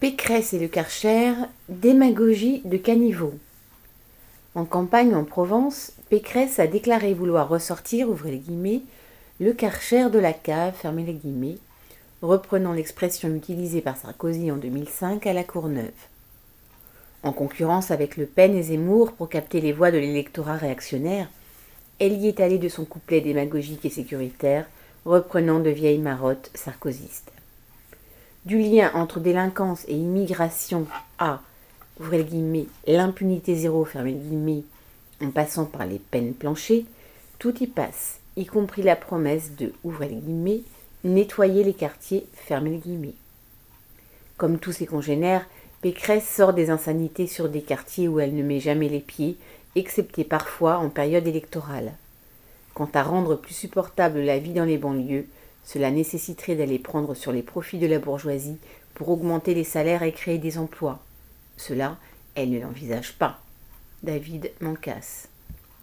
Pécresse et le Karcher, démagogie de caniveau. En campagne en Provence, Pécresse a déclaré vouloir ressortir, ouvrez les guillemets, le Karcher de la cave, fermez les guillemets, reprenant l'expression utilisée par Sarkozy en 2005 à la Courneuve. En concurrence avec Le Pen et Zemmour pour capter les voix de l'électorat réactionnaire, elle y est allée de son couplet démagogique et sécuritaire, reprenant de vieilles marottes sarkozystes. Du lien entre délinquance et immigration à, l'impunité zéro, en passant par les peines planchées, tout y passe, y compris la promesse de, nettoyer les quartiers. Comme tous ses congénères, Pécresse sort des insanités sur des quartiers où elle ne met jamais les pieds, excepté parfois en période électorale. Quant à rendre plus supportable la vie dans les banlieues, cela nécessiterait d'aller prendre sur les profits de la bourgeoisie pour augmenter les salaires et créer des emplois. Cela, elle ne l'envisage pas. David Mancas.